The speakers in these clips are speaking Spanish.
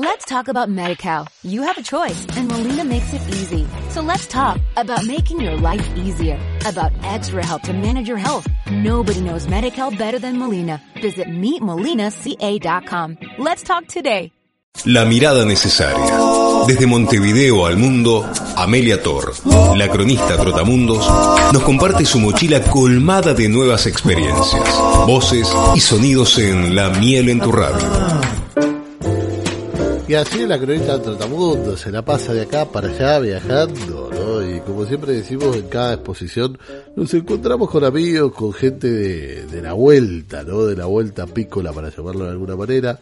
Let's talk about MediCal. You have a choice and Molina makes it easy. So let's talk about making your life easier, about extra help to manage your health. Nobody knows MediCal better than Molina. Visit meetmolinaca.com. Let's talk today. La mirada necesaria. Desde Montevideo al mundo, Amelia Tor, la cronista Trotamundos, nos comparte su mochila colmada de nuevas experiencias, voces y sonidos en La miel. Y así la cronista Trotamundo se la pasa de acá para allá viajando, ¿no? Y como siempre decimos en cada exposición, nos encontramos con amigos, con gente de, de la vuelta, ¿no? De la vuelta pícola, para llamarlo de alguna manera.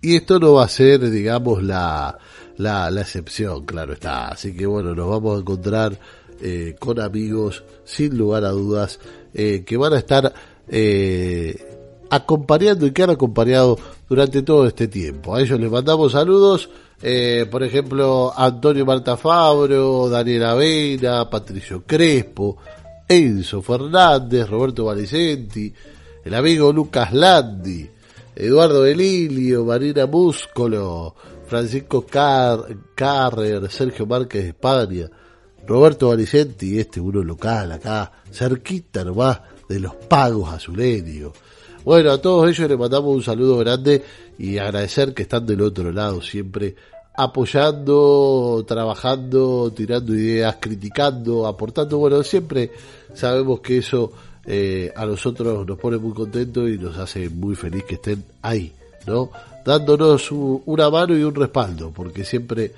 Y esto no va a ser, digamos, la, la, la excepción, claro está. Así que bueno, nos vamos a encontrar eh, con amigos, sin lugar a dudas, eh, que van a estar eh, acompañando y que han acompañado durante todo este tiempo. A ellos les mandamos saludos, eh, por ejemplo, Antonio Marta Fabro, Daniel Avena, Patricio Crespo, Enzo Fernández, Roberto Valicenti, el amigo Lucas Landi, Eduardo Belilio, Marina Múscolo, Francisco Car Carrer, Sergio Márquez de España, Roberto Valicenti, este uno local acá, cerquita nomás de los pagos azuleños. Bueno, a todos ellos les mandamos un saludo grande y agradecer que están del otro lado siempre apoyando, trabajando, tirando ideas, criticando, aportando. Bueno, siempre sabemos que eso eh, a nosotros nos pone muy contentos y nos hace muy feliz que estén ahí, ¿no? Dándonos una mano y un respaldo, porque siempre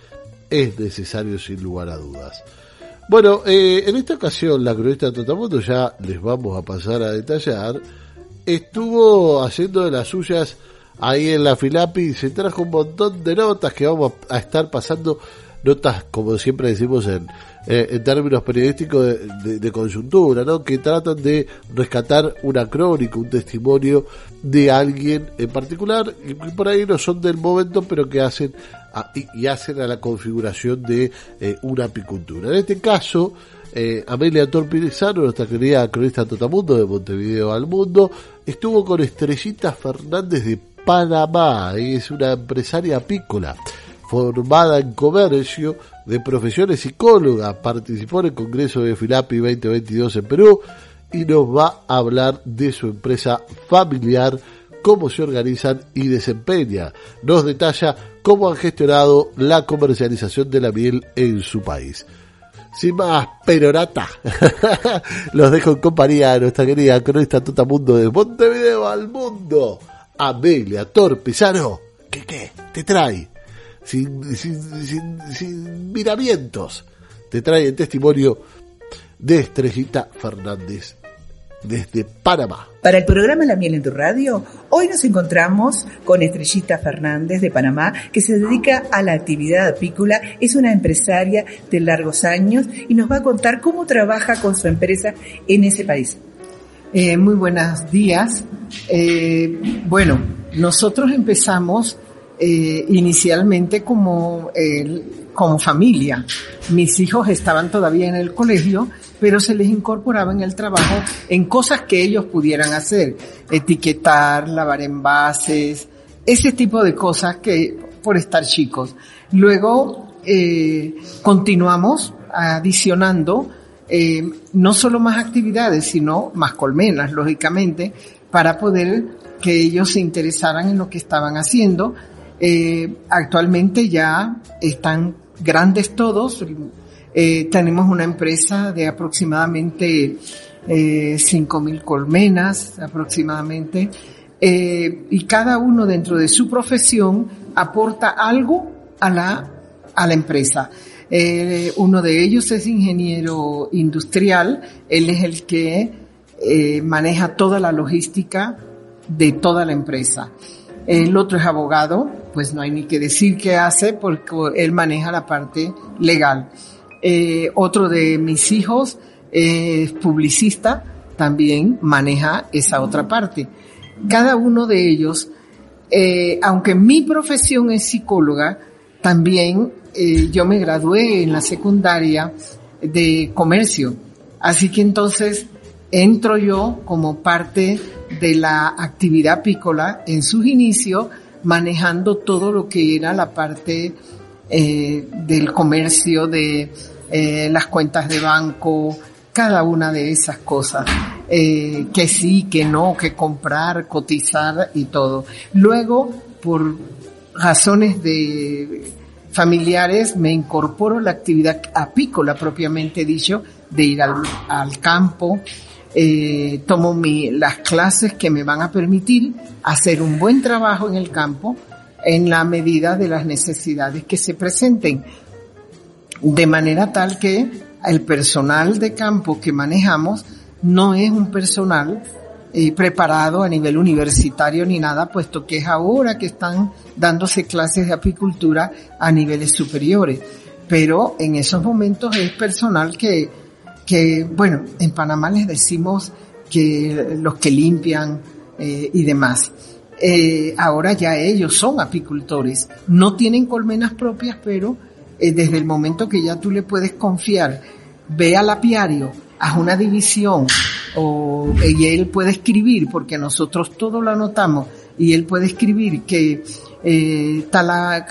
es necesario sin lugar a dudas. Bueno, eh, en esta ocasión la cronista Totamoto ya les vamos a pasar a detallar estuvo haciendo de las suyas ahí en la Filapi y se trajo un montón de notas que vamos a estar pasando, notas como siempre decimos en, eh, en términos periodísticos de, de, conjuntura, ¿no? que tratan de rescatar una crónica, un testimonio de alguien en particular, y por ahí no son del momento, pero que hacen a, y, hacen a la configuración de eh, una apicultura. En este caso, eh, Amelia Torpilizano, nuestra querida cronista Totamundo de Montevideo al Mundo, estuvo con Estrellita Fernández de Panamá, es una empresaria apícola formada en comercio, de profesiones psicóloga, participó en el Congreso de Filapi 2022 en Perú y nos va a hablar de su empresa familiar, cómo se organizan y desempeña. Nos detalla cómo han gestionado la comercialización de la miel en su país sin más perorata, los dejo en compañía de nuestra querida cronista Mundo de Montevideo al mundo, Amelia Torpizano, que qué, te trae, sin, sin, sin, sin miramientos, te trae el testimonio de Estrellita Fernández desde Panamá. Para el programa La Miel en tu Radio, hoy nos encontramos con Estrellita Fernández de Panamá, que se dedica a la actividad apícola, es una empresaria de largos años y nos va a contar cómo trabaja con su empresa en ese país. Eh, muy buenos días. Eh, bueno, nosotros empezamos eh, inicialmente como, como familia. Mis hijos estaban todavía en el colegio pero se les incorporaba en el trabajo en cosas que ellos pudieran hacer, etiquetar, lavar envases, ese tipo de cosas que por estar chicos. Luego eh, continuamos adicionando eh, no solo más actividades, sino más colmenas, lógicamente, para poder que ellos se interesaran en lo que estaban haciendo. Eh, actualmente ya están grandes todos, eh, tenemos una empresa de aproximadamente eh, 5.000 colmenas, aproximadamente, eh, y cada uno dentro de su profesión aporta algo a la, a la empresa. Eh, uno de ellos es ingeniero industrial, él es el que maneja toda la logística de toda la empresa. El otro es abogado, pues no hay ni que decir qué hace porque él maneja la parte legal. Eh, otro de mis hijos es publicista, también maneja esa otra parte. Cada uno de ellos, eh, aunque mi profesión es psicóloga, también eh, yo me gradué en la secundaria de comercio. Así que entonces entro yo como parte de la actividad apícola en sus inicios manejando todo lo que era la parte eh, del comercio, de eh, las cuentas de banco, cada una de esas cosas. Eh, que sí, que no, que comprar, cotizar y todo. Luego, por razones de familiares, me incorporo la actividad apícola propiamente dicho, de ir al, al campo, eh, tomo mi, las clases que me van a permitir hacer un buen trabajo en el campo en la medida de las necesidades que se presenten. De manera tal que el personal de campo que manejamos no es un personal eh, preparado a nivel universitario ni nada, puesto que es ahora que están dándose clases de apicultura a niveles superiores. Pero en esos momentos es personal que que, bueno, en Panamá les decimos que los que limpian eh, y demás. Eh, ahora ya ellos son apicultores, no tienen colmenas propias, pero eh, desde el momento que ya tú le puedes confiar, ve al apiario, haz una división, o, y él puede escribir, porque nosotros todo lo anotamos, y él puede escribir que tal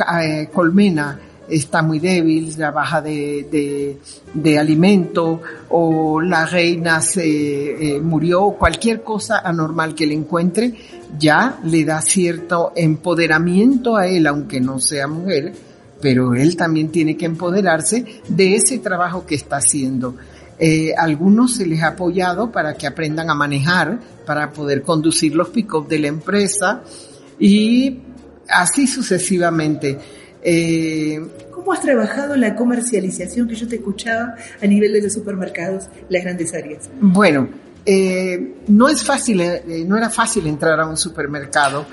colmena está muy débil, la baja de, de, de alimento o la reina se eh, murió, cualquier cosa anormal que le encuentre, ya le da cierto empoderamiento a él, aunque no sea mujer, pero él también tiene que empoderarse de ese trabajo que está haciendo. Eh, algunos se les ha apoyado para que aprendan a manejar, para poder conducir los pick de la empresa y así sucesivamente. Eh, ¿Cómo has trabajado la comercialización que yo te escuchaba a nivel de los supermercados, las grandes áreas? Bueno, eh, no es fácil, no era fácil entrar a un supermercado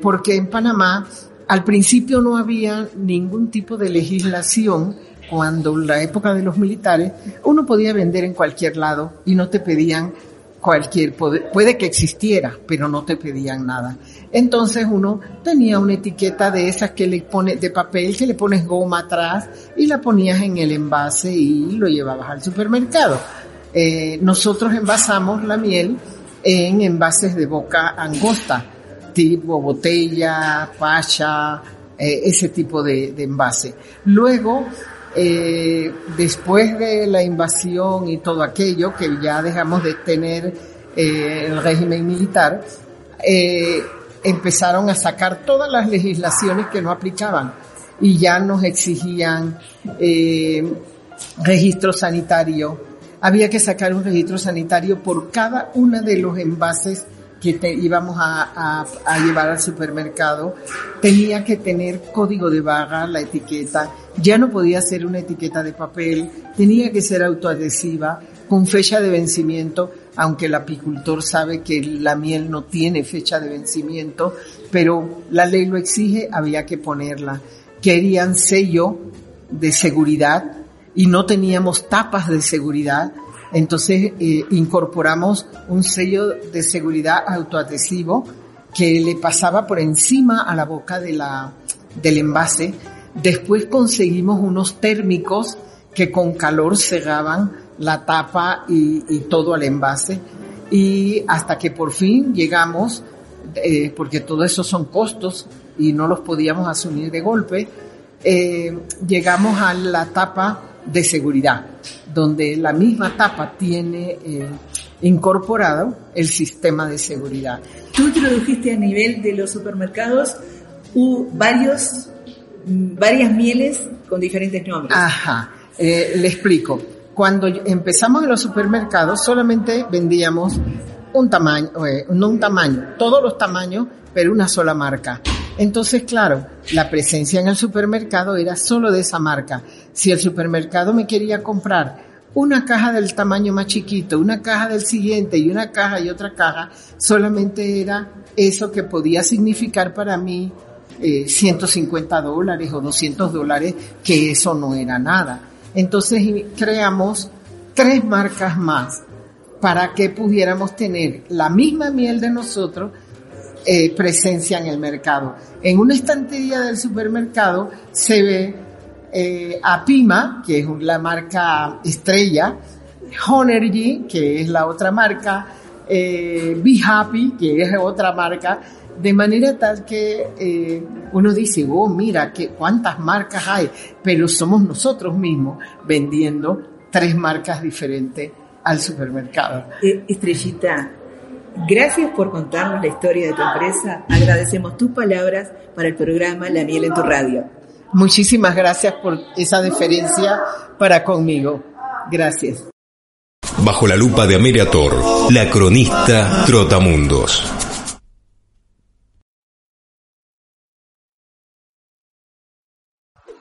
porque en Panamá al principio no había ningún tipo de legislación cuando la época de los militares uno podía vender en cualquier lado y no te pedían cualquier puede que existiera, pero no te pedían nada. Entonces uno tenía una etiqueta de esas que le pone de papel que le pones goma atrás y la ponías en el envase y lo llevabas al supermercado. Eh, nosotros envasamos la miel en envases de boca angosta, tipo botella, pacha, eh, ese tipo de, de envase. Luego eh, después de la invasión y todo aquello, que ya dejamos de tener eh, el régimen militar, empezaron a sacar todas las legislaciones que no aplicaban y ya nos exigían registro sanitario. Había que sacar un registro sanitario por cada uno de los envases que te íbamos a, a, llevar al supermercado tenía que tener código de barra, la etiqueta, ya no podía ser una etiqueta de papel, tenía que ser autoadhesiva, con fecha de vencimiento, aunque el apicultor sabe que la miel no tiene fecha de vencimiento, pero la ley lo exige, había que ponerla. Querían sello de seguridad y no teníamos tapas de seguridad, entonces eh, incorporamos un sello de seguridad autoadhesivo que le pasaba por encima a la boca de la, del envase. Después conseguimos unos térmicos que con calor cerraban la tapa y, todo al envase. Y hasta que por fin llegamos, eh, porque todo eso son costos y no los podíamos asumir de golpe, eh, llegamos a la tapa de seguridad, donde la misma tapa tiene eh, incorporado el sistema de seguridad. Tú introdujiste a nivel de los supermercados varios, varias mieles con diferentes nombres. Ajá, eh, le explico. Cuando empezamos en los supermercados solamente vendíamos un tamaño, eh, no un tamaño, todos los tamaños, pero una sola marca. Entonces, claro, la presencia en el supermercado era solo de esa marca. Si el supermercado me quería comprar una caja del tamaño más chiquito, una caja del siguiente y una caja y otra caja, solamente era eso que podía significar para mí eh, 150 dólares o 200 dólares, que eso no era nada. Entonces creamos tres marcas más para que pudiéramos tener la misma miel de nosotros, eh, presencia en el mercado. En una estantería del supermercado se ve eh, Apima, que es la marca estrella, Honergy, que es la otra marca, eh, Be Happy, que es otra marca, De manera tal que eh, uno dice, oh, mira, que, cuántas marcas hay, pero somos nosotros mismos vendiendo tres marcas diferentes al supermercado. Eh, Estrellita, gracias por contarnos la historia de tu empresa. Agradecemos tus palabras para el programa La Miel en tu Radio. Muchísimas gracias por esa deferencia para conmigo. Gracias. Bajo la lupa de Amelia Tor, la cronista Trotamundos.